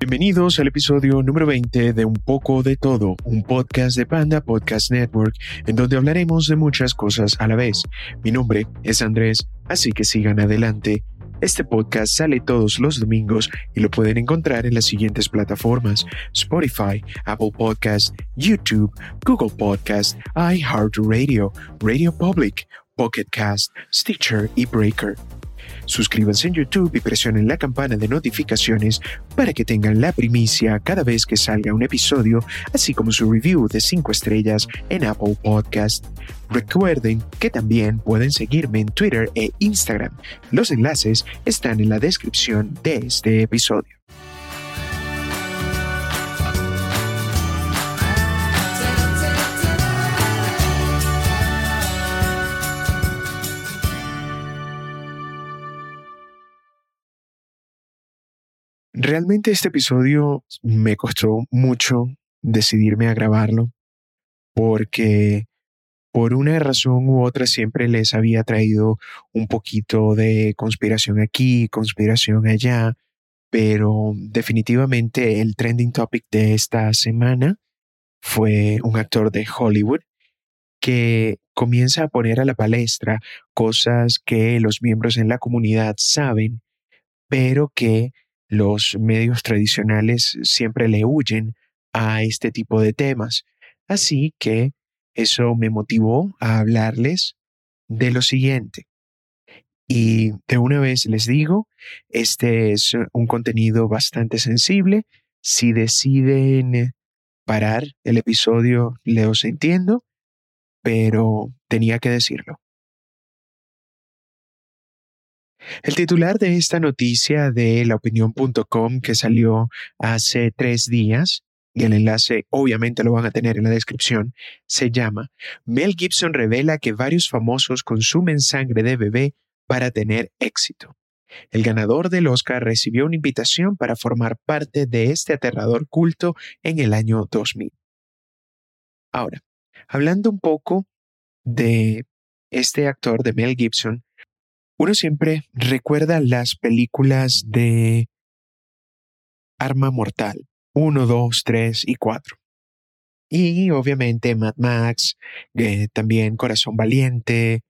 Bienvenidos al episodio número 20 de Un poco de todo, un podcast de Panda Podcast Network, en donde hablaremos de muchas cosas a la vez. Mi nombre es Andrés, así que sigan adelante. Este podcast sale todos los domingos y lo pueden encontrar en las siguientes plataformas: Spotify, Apple Podcast, YouTube, Google Podcast, iHeartRadio, Radio Public, Pocket Cast, Stitcher y Breaker. Suscríbanse en YouTube y presionen la campana de notificaciones para que tengan la primicia cada vez que salga un episodio, así como su review de 5 estrellas en Apple Podcast. Recuerden que también pueden seguirme en Twitter e Instagram. Los enlaces están en la descripción de este episodio. Realmente este episodio me costó mucho decidirme a grabarlo porque por una razón u otra siempre les había traído un poquito de conspiración aquí, conspiración allá, pero definitivamente el trending topic de esta semana fue un actor de Hollywood que comienza a poner a la palestra cosas que los miembros en la comunidad saben, pero que los medios tradicionales siempre le huyen a este tipo de temas. Así que eso me motivó a hablarles de lo siguiente. Y de una vez les digo, este es un contenido bastante sensible. Si deciden parar el episodio, os entiendo, pero tenía que decirlo. El titular de esta noticia de laopinión.com que salió hace tres días, y el enlace obviamente lo van a tener en la descripción, se llama Mel Gibson revela que varios famosos consumen sangre de bebé para tener éxito. El ganador del Oscar recibió una invitación para formar parte de este aterrador culto en el año 2000. Ahora, hablando un poco de este actor de Mel Gibson, uno siempre recuerda las películas de Arma Mortal, 1, 2, 3 y 4. Y obviamente Mad Max, eh, también Corazón Valiente,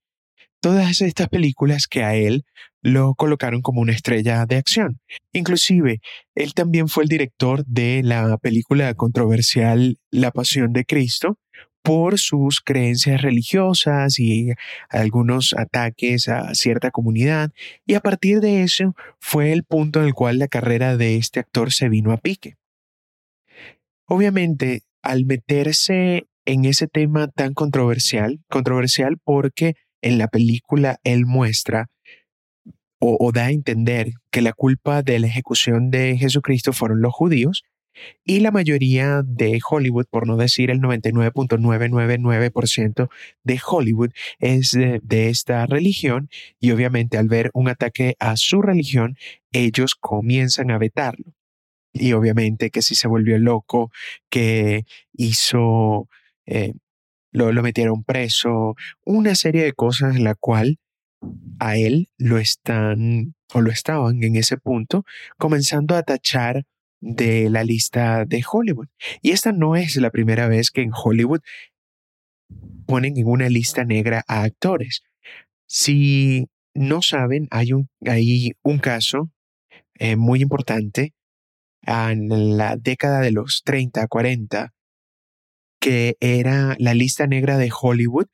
todas estas películas que a él lo colocaron como una estrella de acción. Inclusive, él también fue el director de la película controversial La Pasión de Cristo, por sus creencias religiosas y algunos ataques a cierta comunidad, y a partir de eso fue el punto en el cual la carrera de este actor se vino a pique. Obviamente, al meterse en ese tema tan controversial, controversial porque en la película él muestra o, o da a entender que la culpa de la ejecución de Jesucristo fueron los judíos, y la mayoría de Hollywood, por no decir el 99.999% de Hollywood, es de, esta religión y obviamente al ver un ataque a su religión, ellos comienzan a vetarlo. Y obviamente que si se volvió loco, que hizo, eh, lo, lo metieron preso, una serie de cosas en la cual a él lo están o lo estaban en ese punto comenzando a tachar de la lista de Hollywood. Y esta no es la primera vez que en Hollywood ponen en una lista negra a actores. Si no saben, hay un, hay un caso eh, muy importante en la década de los 30, 40, que era la lista negra de Hollywood,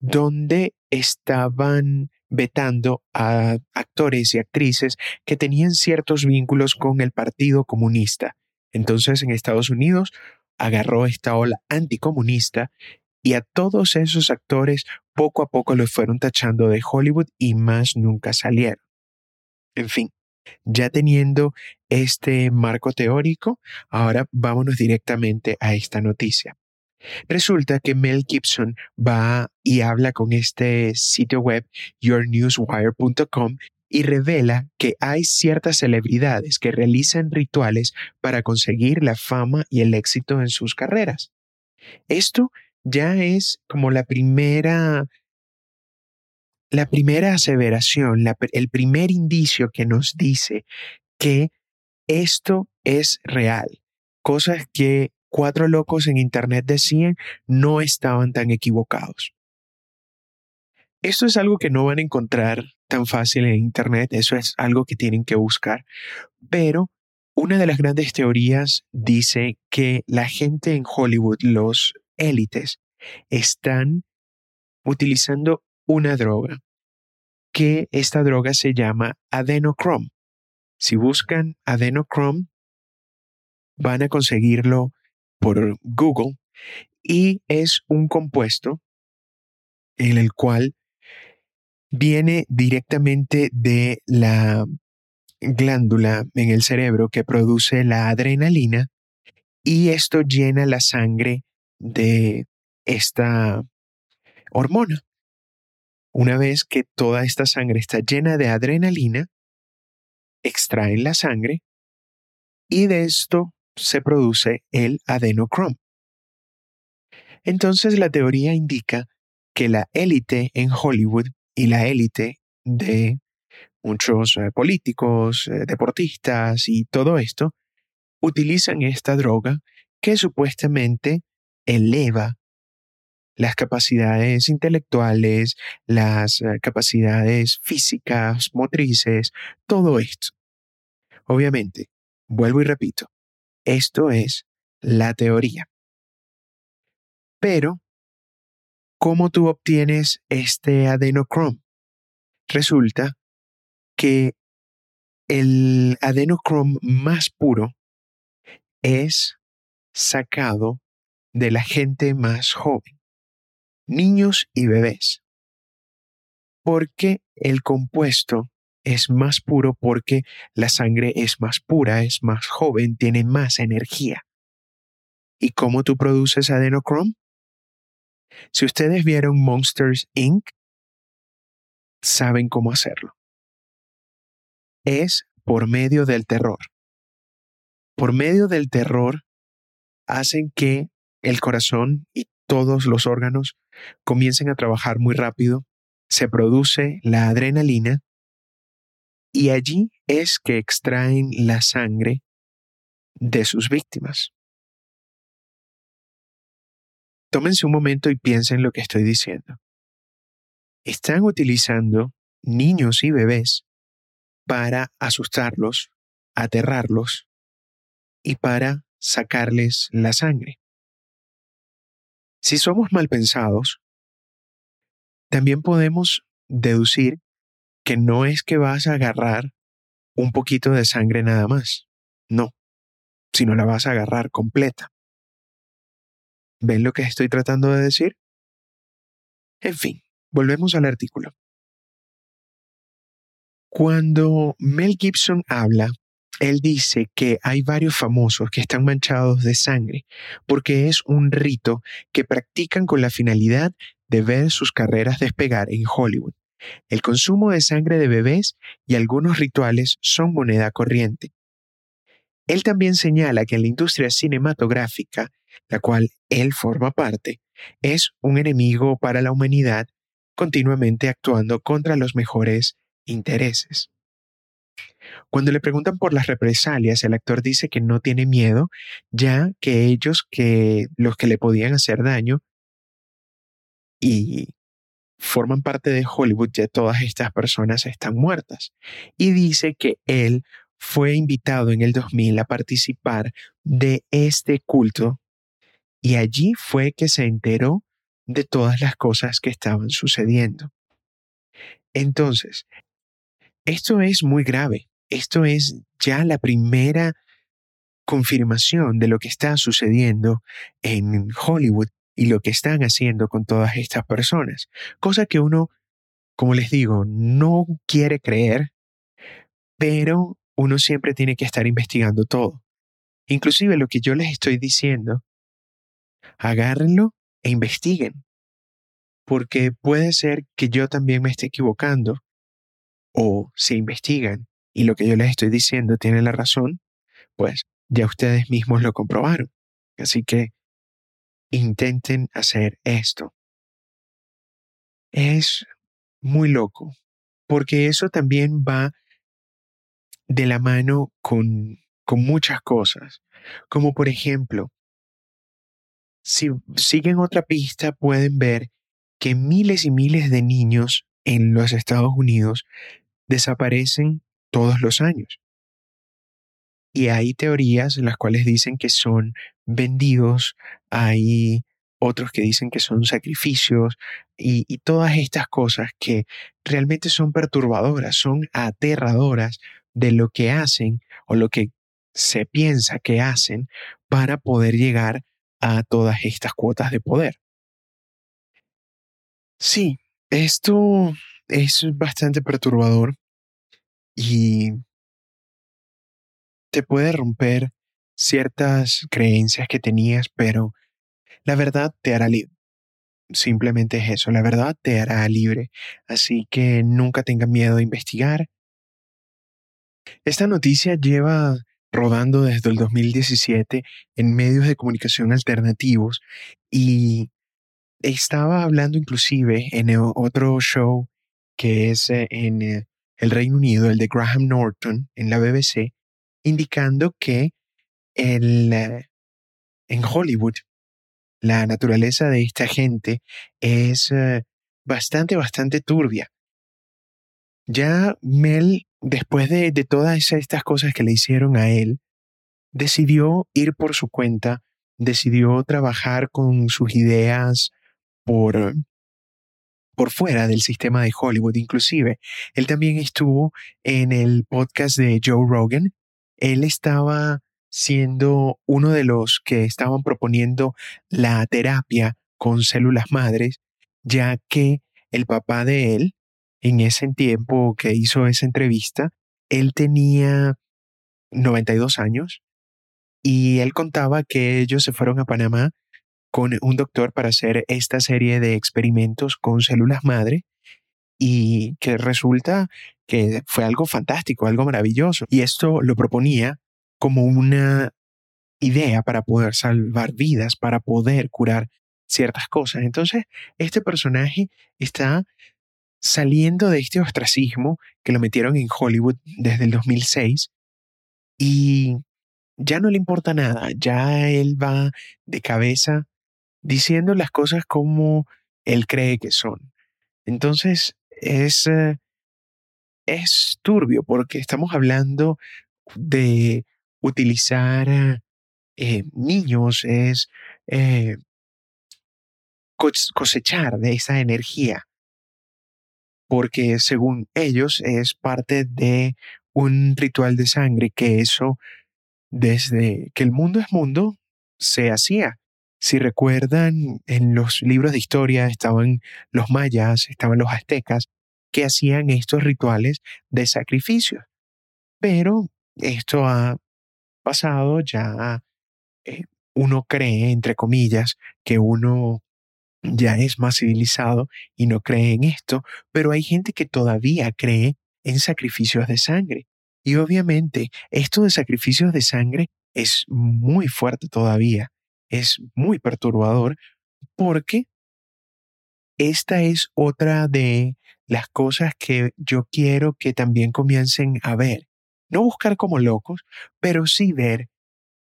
donde estaban vetando a actores y actrices que tenían ciertos vínculos con el Partido Comunista. Entonces en Estados Unidos agarró esta ola anticomunista y a todos esos actores poco a poco los fueron tachando de Hollywood y más nunca salieron. En fin, ya teniendo este marco teórico, ahora vámonos directamente a esta noticia. Resulta que Mel Gibson va y habla con este sitio web yournewswire.com y revela que hay ciertas celebridades que realizan rituales para conseguir la fama y el éxito en sus carreras. Esto ya es como la primera la primera aseveración, el primer indicio que nos dice que esto es real. Cosas que cuatro locos en Internet decían no estaban tan equivocados. Esto es algo que no van a encontrar tan fácil en Internet, eso es algo que tienen que buscar, pero una de las grandes teorías dice que la gente en Hollywood, los élites, están utilizando una droga, que esta droga se llama adenochrome. Si buscan adenochrome, van a conseguirlo por Google y es un compuesto en el cual viene directamente de la glándula en el cerebro que produce la adrenalina y esto llena la sangre de esta hormona. Una vez que toda esta sangre está llena de adrenalina, extraen la sangre y de esto se produce el adenochrome. Entonces la teoría indica que la élite en Hollywood y la élite de muchos eh, políticos, eh, deportistas y todo esto utilizan esta droga que supuestamente eleva las capacidades intelectuales, las eh, capacidades físicas, motrices, todo esto. Obviamente, vuelvo y repito, esto es la teoría. Pero, ¿cómo tú obtienes este adenochrome? Resulta que el adenochrome más puro es sacado de la gente más joven, niños y bebés. Porque el compuesto es más puro porque la sangre es más pura, es más joven, tiene más energía. ¿Y cómo tú produces adenochrome? Si ustedes vieron Monsters Inc., saben cómo hacerlo. Es por medio del terror. Por medio del terror hacen que el corazón y todos los órganos comiencen a trabajar muy rápido, se produce la adrenalina y allí es que extraen la sangre de sus víctimas. Tómense un momento y piensen lo que estoy diciendo. Están utilizando niños y bebés para asustarlos, aterrarlos y para sacarles la sangre. Si somos mal pensados, también podemos deducir que no es que vas a agarrar un poquito de sangre nada más, no, sino la vas a agarrar completa. ¿Ven lo que estoy tratando de decir? En fin, volvemos al artículo. Cuando Mel Gibson habla, él dice que hay varios famosos que están manchados de sangre porque es un rito que practican con la finalidad de ver sus carreras despegar en Hollywood. El consumo de sangre de bebés y algunos rituales son moneda corriente. Él también señala que la industria cinematográfica, la cual él forma parte, es un enemigo para la humanidad continuamente actuando contra los mejores intereses. Cuando le preguntan por las represalias, el actor dice que no tiene miedo, ya que ellos que los que le podían hacer daño y forman parte de Hollywood, ya todas estas personas están muertas. Y dice que él fue invitado en el 2000 a participar de este culto y allí fue que se enteró de todas las cosas que estaban sucediendo. Entonces, esto es muy grave. Esto es ya la primera confirmación de lo que está sucediendo en Hollywood y lo que están haciendo con todas estas personas. Cosa que uno, como les digo, no quiere creer, pero uno siempre tiene que estar investigando todo. Inclusive lo que yo les estoy diciendo, agárrenlo e investiguen, porque puede ser que yo también me esté equivocando, o si investigan y lo que yo les estoy diciendo tiene la razón, pues ya ustedes mismos lo comprobaron. Así que intenten hacer esto. Es muy loco, porque eso también va de la mano con con muchas cosas, como por ejemplo, si siguen otra pista pueden ver que miles y miles de niños en los Estados Unidos desaparecen todos los años. Y hay teorías en las cuales dicen que son vendidos, hay otros que dicen que son sacrificios y, y, todas estas cosas que realmente son perturbadoras, son aterradoras de lo que hacen o lo que se piensa que hacen para poder llegar a todas estas cuotas de poder. Sí, esto es bastante perturbador y te puede romper ciertas creencias que tenías, pero la verdad te hará libre. Simplemente es eso, la verdad te hará libre. Así que nunca tengas miedo de investigar. Esta noticia lleva rodando desde el 2017 en medios de comunicación alternativos y estaba hablando inclusive en otro show que es eh, en eh, el Reino Unido, el de Graham Norton, en la BBC, indicando que eh, en Hollywood la naturaleza de esta gente es bastante, bastante turbia. Ya Mel, después de, de todas estas cosas que le hicieron a él, decidió ir por su cuenta, decidió trabajar con sus ideas por, por fuera del sistema de Hollywood. Inclusive, él también estuvo en el podcast de Joe Rogan. Él estaba siendo uno de los que estaban proponiendo la terapia con células madres, ya que el papá de él, en ese tiempo que hizo esa entrevista, él tenía 92 años y él contaba que ellos se fueron a Panamá con un doctor para hacer esta serie de experimentos con células madre y que resulta que fue algo fantástico, algo maravilloso. Y esto lo proponía como una idea para poder salvar vidas, para poder curar ciertas cosas. Entonces, este personaje está saliendo de este ostracismo que lo metieron en Hollywood desde el 2006 y ya no le importa nada, ya él va de cabeza diciendo las cosas como él cree que son. Entonces es, eh, es turbio porque estamos hablando de utilizar eh, niños, es eh, cosechar de esa energía, porque según ellos es parte de un ritual de sangre que eso desde que el mundo es mundo se hacía. Si recuerdan, en los libros de historia estaban los mayas, estaban los aztecas, que hacían estos rituales de sacrificio. Pero esto ha pasado, ya eh, uno cree, entre comillas, que uno ya es más civilizado y no cree en esto, pero hay gente que todavía cree en sacrificios de sangre. Y obviamente esto de sacrificios de sangre es muy fuerte todavía es muy perturbador porque esta es otra de las cosas que yo quiero que también comiencen a ver. No buscar como locos, pero sí ver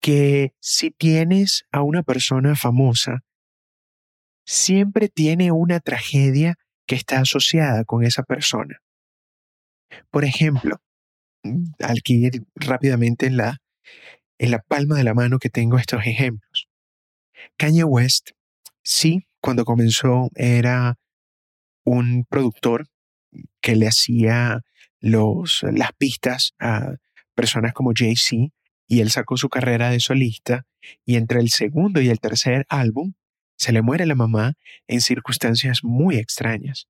que si tienes a una persona famosa, siempre tiene una tragedia que está asociada con esa persona. Por ejemplo, aquí rápidamente en la, en la palma de la mano que tengo estos ejemplos. Kanye West, sí, cuando comenzó era un productor que le hacía los, las pistas a personas como Jay-Z y él sacó su carrera de solista y entre el segundo y el tercer álbum se le muere la mamá en circunstancias muy extrañas.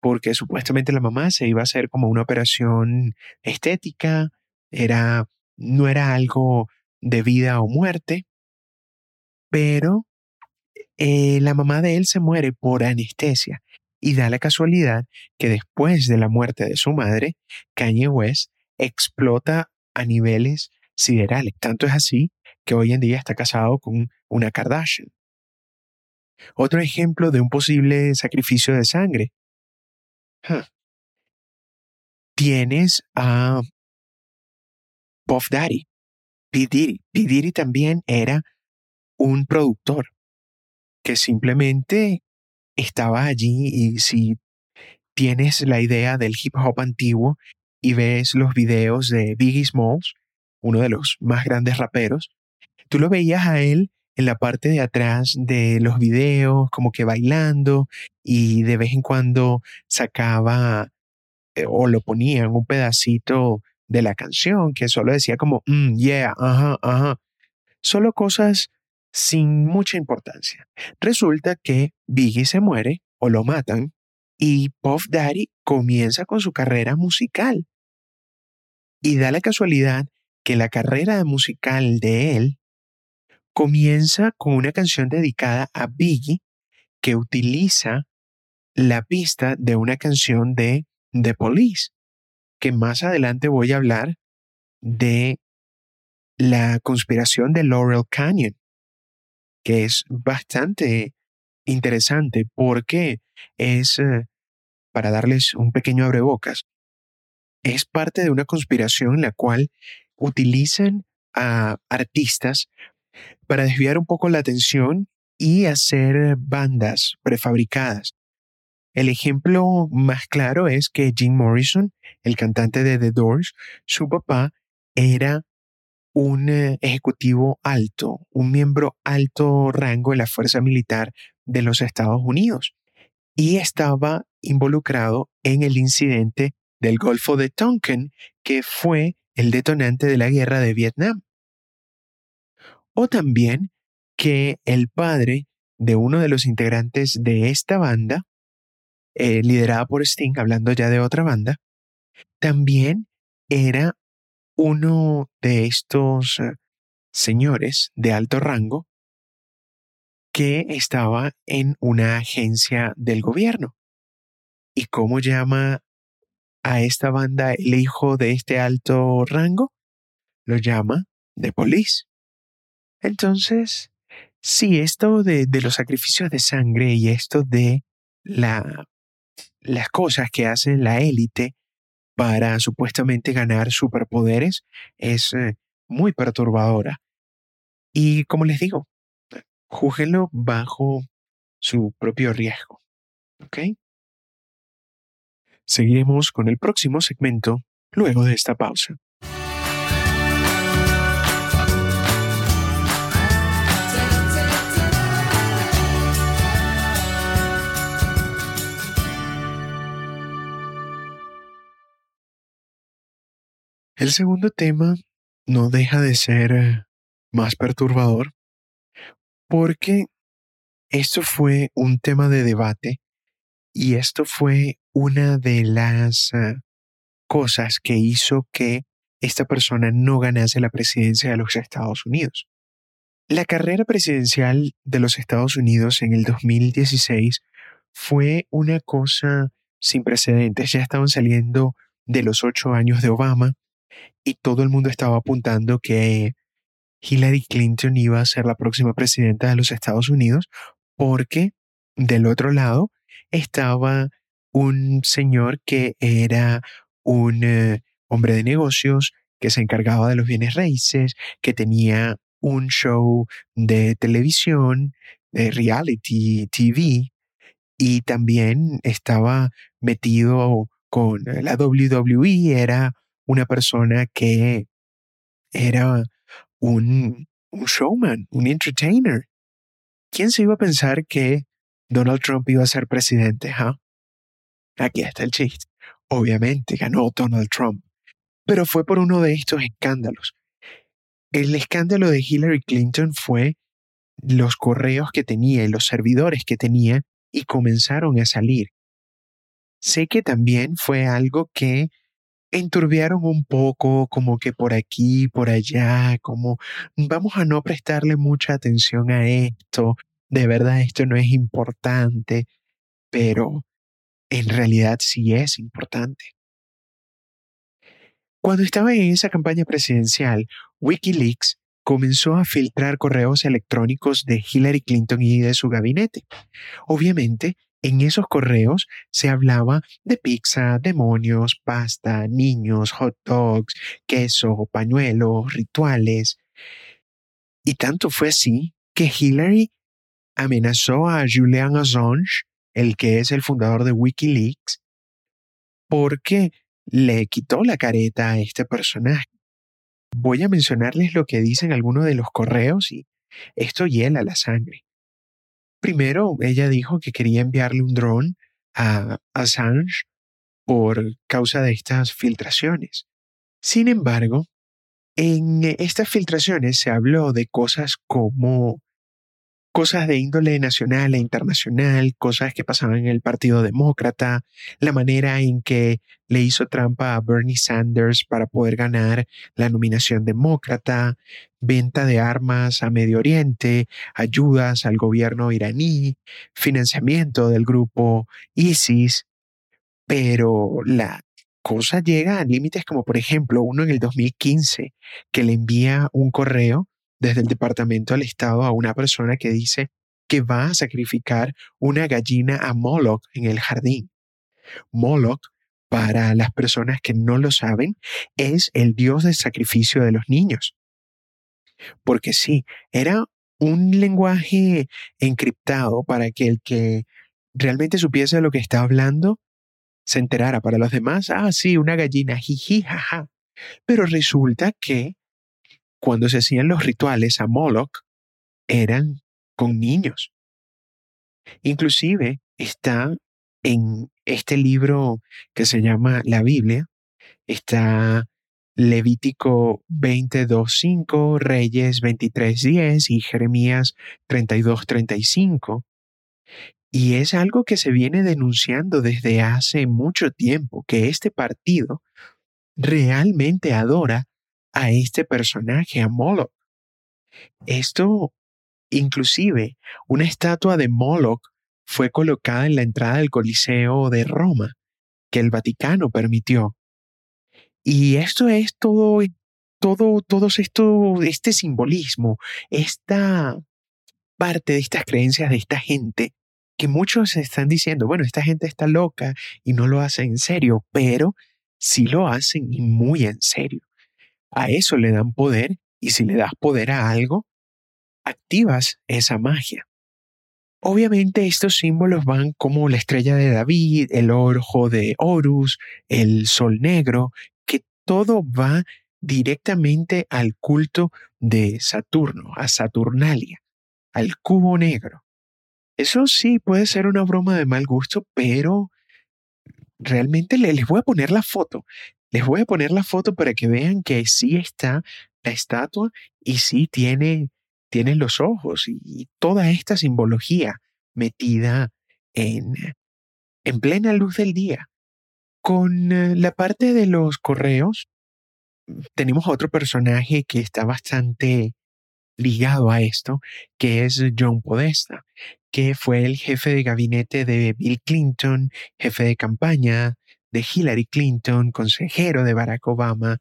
Porque supuestamente la mamá se iba a hacer como una operación estética, era, no era algo de vida o muerte, pero eh, la mamá de él se muere por anestesia y da la casualidad que después de la muerte de su madre, Kanye West explota a niveles siderales. Tanto es así que hoy en día está casado con una Kardashian. Otro ejemplo de un posible sacrificio de sangre. Tienes a Puff Daddy, P. Diddy. P. Diddy también era un productor que simplemente estaba allí y si tienes la idea del hip hop antiguo y ves los videos de Biggie Smalls, uno de los más grandes raperos, tú lo veías a él en la parte de atrás de los videos, como que bailando y de vez en cuando sacaba eh, o lo ponían un pedacito de la canción que solo decía como, mm, yeah, ajá, ajá. Solo cosas sin mucha importancia. Resulta que Biggie se muere o lo matan y Puff Daddy comienza con su carrera musical. Y da la casualidad que la carrera musical de él comienza con una canción dedicada a Biggie que utiliza la pista de una canción de The Police, que más adelante voy a hablar de la conspiración de Laurel Canyon, que es bastante interesante porque es, eh, para darles un pequeño abrebocas, es parte de una conspiración en la cual utilizan a artistas para desviar un poco la atención y hacer bandas prefabricadas. El ejemplo más claro es que Jim Morrison, el cantante de The Doors, su papá era un eh, ejecutivo alto, un miembro alto rango de la Fuerza Militar de los Estados Unidos y estaba involucrado en el incidente del Golfo de Tonkin, que fue el detonante de la guerra de Vietnam. O también que el padre de uno de los integrantes de esta banda, eh, liderada por Sting, hablando ya de otra banda, también era uno de estos eh, señores de alto rango que estaba en una agencia del gobierno. ¿Y cómo llama a esta banda el hijo de este alto rango? Lo llama The Police. Entonces, sí, esto de, los sacrificios de sangre y esto de la, las cosas que hace la élite para supuestamente ganar superpoderes es eh, muy perturbadora. Y como les digo, júguenlo bajo su propio riesgo. ¿Ok? Seguiremos con el próximo segmento luego de esta pausa. El segundo tema no deja de ser eh, más perturbador porque esto fue un tema de debate y esto fue una de las eh, cosas que hizo que esta persona no ganase la presidencia de los Estados Unidos. La carrera presidencial de los Estados Unidos en el 2016 fue una cosa sin precedentes. Ya estaban saliendo de los ocho años de Obama y todo el mundo estaba apuntando que Hillary Clinton iba a ser la próxima presidenta de los Estados Unidos porque del otro lado estaba un señor que era un eh, hombre de negocios que se encargaba de los bienes raíces, que tenía un show de televisión, de reality TV, y también estaba metido con la WWE, era una persona que era un, showman, un entertainer. ¿Quién se iba a pensar que Donald Trump iba a ser presidente? Aquí está el chiste. Obviamente ganó Donald Trump, pero fue por uno de estos escándalos. El escándalo de Hillary Clinton fue los correos que tenía y los servidores que tenía y comenzaron a salir. Sé que también fue algo que enturbiaron un poco, como que por aquí, por allá, como vamos a no prestarle mucha atención a esto, de verdad esto no es importante, pero en realidad sí es importante. Cuando estaba en esa campaña presidencial, Wikileaks comenzó a filtrar correos electrónicos de Hillary Clinton y de su gabinete. Obviamente, En esos correos se hablaba de pizza, demonios, pasta, niños, hot dogs, queso, pañuelos, rituales. Y tanto fue así que Hillary amenazó a Julian Assange, el que es el fundador de Wikileaks, porque le quitó la careta a este personaje. Voy a mencionarles lo que dicen algunos de los correos y esto hiela la sangre. Primero, ella dijo que quería enviarle un dron a Assange por causa de estas filtraciones. Sin embargo, en estas filtraciones se habló de cosas como cosas de índole nacional e internacional, cosas que pasaban en el Partido Demócrata, la manera en que le hizo trampa a Bernie Sanders para poder ganar la nominación demócrata, venta de armas a Medio Oriente, ayudas al gobierno iraní, financiamiento del grupo ISIS, pero la cosa llega a límites como por ejemplo uno en el 2015 que le envía un correo desde el Departamento del Estado a una persona que dice que va a sacrificar una gallina a Moloch en el jardín. Moloch, para las personas que no lo saben, es el dios del sacrificio de los niños. Porque sí, era un lenguaje encriptado para que el que realmente supiese lo que está hablando se enterara. Para los demás, ah, sí, una gallina, jiji, jaja. Pero resulta que cuando se hacían los rituales a Moloch, eran con niños. Inclusive está en este libro que se llama la Biblia, está Levítico 22.5, Reyes 23.10 y Jeremías 32.35. Y es algo que se viene denunciando desde hace mucho tiempo, que este partido realmente adora a este personaje, a Moloch. Esto, inclusive, una estatua de Moloch fue colocada en la entrada del Coliseo de Roma, que el Vaticano permitió. Y esto es todo, todo, todo esto, este simbolismo, esta parte de estas creencias de esta gente, que muchos están diciendo, bueno, esta gente está loca y no lo hace en serio, pero sí lo hacen y muy en serio. A eso le dan poder y si le das poder a algo, activas esa magia. Obviamente estos símbolos van como la estrella de David, el ojo de Horus, el sol negro, que todo va directamente al culto de Saturno, a Saturnalia, al cubo negro. Eso sí puede ser una broma de mal gusto, pero realmente les voy a poner la foto. Les voy a poner la foto para que vean que sí está la estatua y sí tiene, tiene los ojos y, toda esta simbología metida en, en plena luz del día. Con eh, la parte de los correos, tenemos otro personaje que está bastante ligado a esto, que es John Podesta, que fue el jefe de gabinete de Bill Clinton, jefe de campaña de Hillary Clinton, consejero de Barack Obama,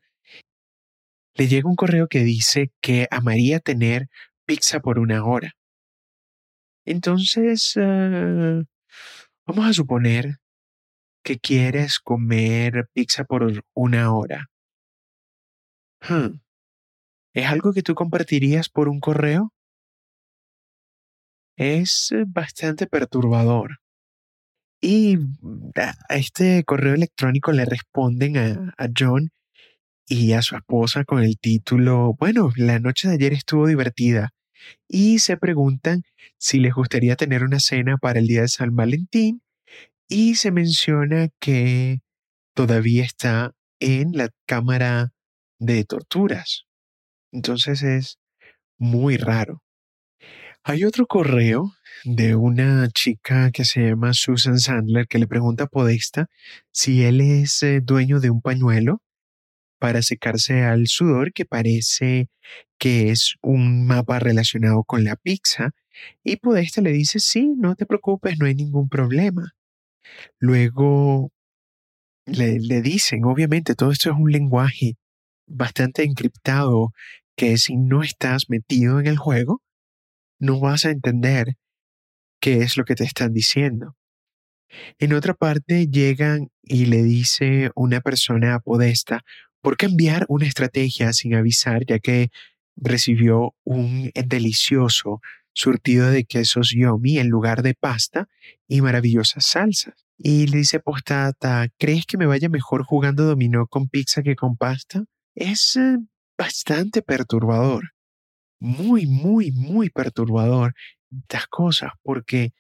le llega un correo que dice que amaría tener pizza por una hora. Entonces, eh, vamos a suponer que quieres comer pizza por una hora. Hmm. ¿Es algo que tú compartirías por un correo? Es bastante perturbador. Y a este correo electrónico le responden a, John y a su esposa con el título, bueno, la noche de ayer estuvo divertida. Y se preguntan si les gustaría tener una cena para el día de San Valentín. Y se menciona que todavía está en la cámara de torturas. Entonces es muy raro. Hay otro correo de una chica que se llama Susan Sandler que le pregunta a Podesta si él es eh, dueño de un pañuelo para secarse al sudor que parece que es un mapa relacionado con la pizza y Podesta le dice sí, no te preocupes, no hay ningún problema. Luego le, le dicen, obviamente todo esto es un lenguaje bastante encriptado que si no estás metido en el juego, no vas a entender qué es lo que te están diciendo. En otra parte llegan y le dice una persona podesta por cambiar una estrategia sin avisar, ya que recibió un delicioso surtido de quesos yomi en lugar de pasta y maravillosas salsas. Y le dice Postata, ¿crees que me vaya mejor jugando dominó con pizza que con pasta? Es eh, bastante perturbador. Muy, muy, muy perturbador estas cosas, porque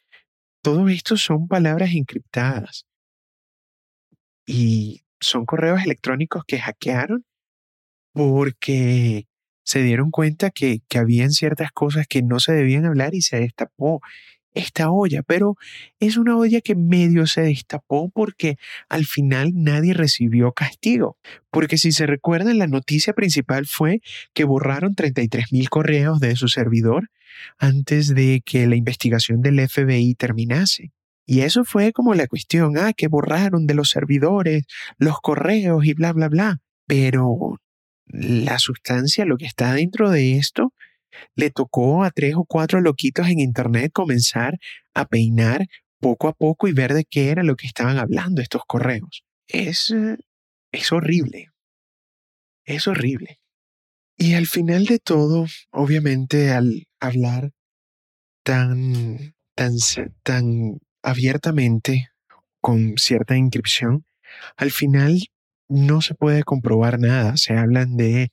todo esto son palabras encriptadas. Y son correos electrónicos que hackearon porque se dieron cuenta que, que habían ciertas cosas que no se debían hablar y se destapó esta olla, pero es una olla que medio se destapó porque al final nadie recibió castigo. Porque si se recuerdan, la noticia principal fue que borraron 33 mil correos de su servidor antes de que la investigación del FBI terminase. Y eso fue como la cuestión, ah, que borraron de los servidores los correos y bla, bla, bla. Pero la sustancia, lo que está dentro de esto, le tocó a tres o cuatro loquitos en Internet comenzar a peinar poco a poco y ver de qué era lo que estaban hablando estos correos. Es, eh, es horrible. Es horrible. Y al final de todo, obviamente al hablar tan, tan, tan abiertamente con cierta inscripción, al final no se puede comprobar nada. Se hablan de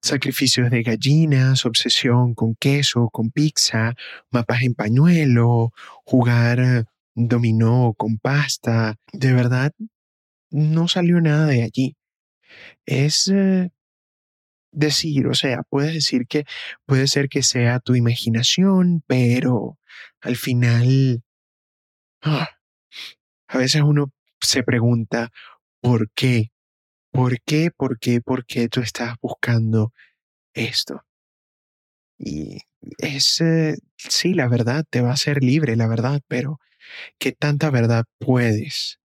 sacrificios de gallinas, obsesión con queso, con pizza, mapas en pañuelo, jugar dominó con pasta. De verdad, no salió nada de allí. Es eh, decir, o sea, puedes decir que puede ser que sea tu imaginación, pero al final, ah, a veces uno se pregunta, ¿por qué? ¿Por qué, por qué, por qué tú estás buscando esto? Y es, eh, sí, la verdad te va a hacer libre, la verdad, pero ¿qué tanta verdad puedes?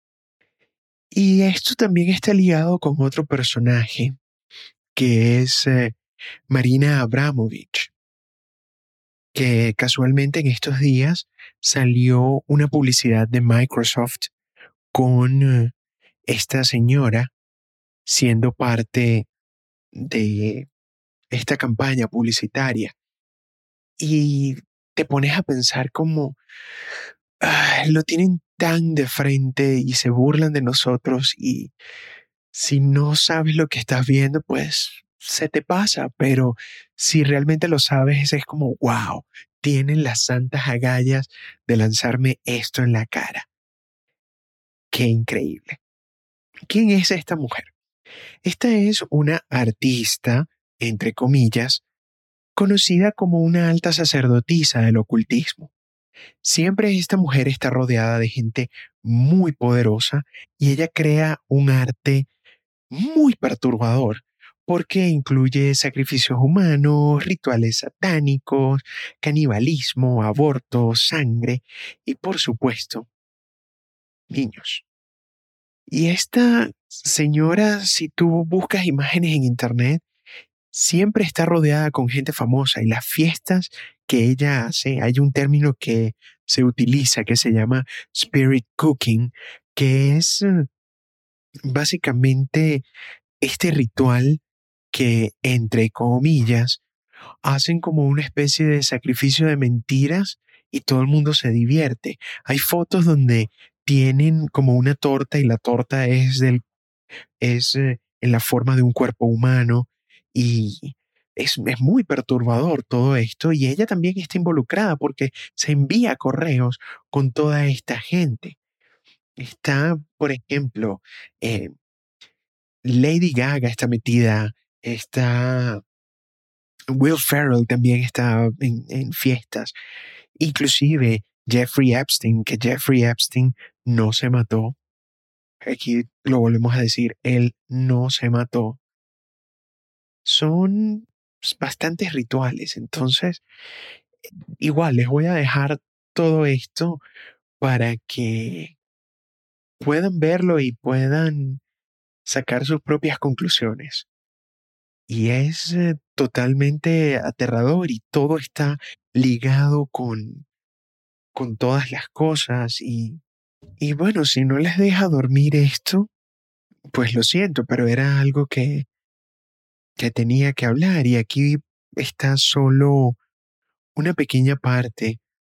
Y esto también está ligado con otro personaje, que es eh, Marina Abramovich, que casualmente en estos días salió una publicidad de Microsoft con eh, esta señora siendo parte de esta campaña publicitaria. Y te pones a pensar como lo tienen tan de frente y se burlan de nosotros y si no sabes lo que estás viendo, pues se te pasa, pero si realmente lo sabes, es como, wow, tienen las santas agallas de lanzarme esto en la cara. Qué increíble. ¿Quién es esta mujer? Esta es una artista, entre comillas, conocida como una alta sacerdotisa del ocultismo. Siempre esta mujer está rodeada de gente muy poderosa y ella crea un arte muy perturbador porque incluye sacrificios humanos, rituales satánicos, canibalismo, aborto, sangre y por supuesto, niños. Y esta señora, si tú buscas imágenes en internet, siempre está rodeada con gente famosa y las fiestas que ella hace, hay un término que se utiliza que se llama spirit cooking, que es eh, básicamente este ritual que, entre comillas, hacen como una especie de sacrificio de mentiras y todo el mundo se divierte. Hay fotos donde tienen como una torta y la torta es, del, es eh, en la forma de un cuerpo humano y es, es, muy perturbador todo esto y ella también está involucrada porque se envía correos con toda esta gente. Está, por ejemplo, eh, Lady Gaga está metida, está Will Ferrell también está en, en fiestas, inclusive Jeffrey Epstein, que Jeffrey Epstein no se mató. Aquí lo volvemos a decir, él no se mató. Son bastantes rituales, entonces igual les voy a dejar todo esto para que puedan verlo y puedan sacar sus propias conclusiones. Y es eh, totalmente aterrador y todo está ligado con, con todas las cosas y Y bueno, si no les deja dormir esto, pues lo siento, pero era algo que, que tenía que hablar y aquí está solo una pequeña parte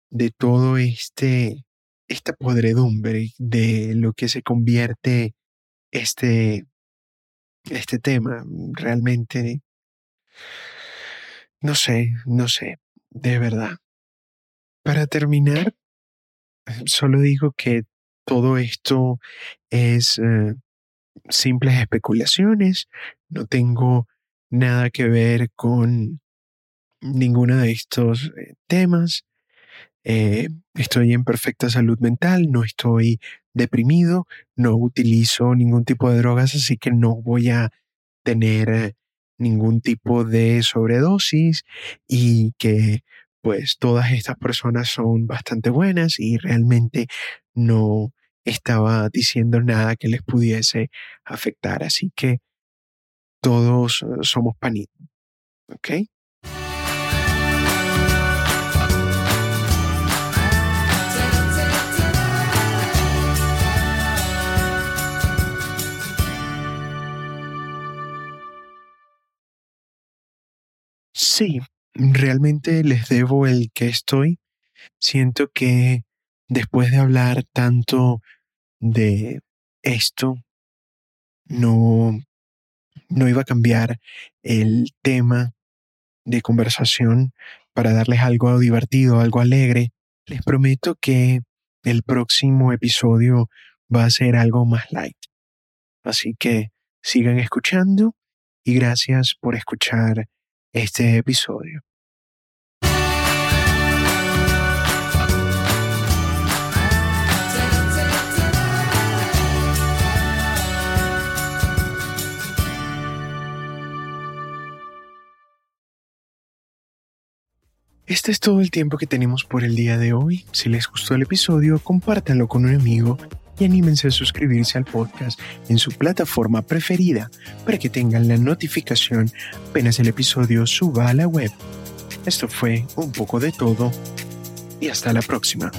de todo este, esta podredumbre de lo que se convierte este, este tema. Realmente, no sé, no sé, de verdad. Para terminar, solo digo que todo esto es eh, simples especulaciones, no tengo nada que ver con ninguno de estos eh, temas. Eh, estoy en perfecta salud mental, no estoy deprimido, no utilizo ningún tipo de drogas, así que no voy a tener eh, ningún tipo de sobredosis y que pues todas estas personas son bastante buenas y realmente no estaba diciendo nada que les pudiese afectar. Así que todos eh, somos panitos. ¿Ok? Sí, realmente les debo el que estoy. Siento que después de hablar tanto de esto, no, no iba a cambiar el tema de conversación para darles algo divertido, algo alegre. Les prometo que el próximo episodio va a ser algo más light. Así que sigan escuchando y gracias por escuchar este episodio. Este es todo el tiempo que tenemos por el día de hoy. Si les gustó el episodio, compártanlo con un amigo y anímense a suscribirse al podcast en su plataforma preferida para que tengan la notificación apenas el episodio suba a la web. Esto fue un poco de todo y hasta la próxima.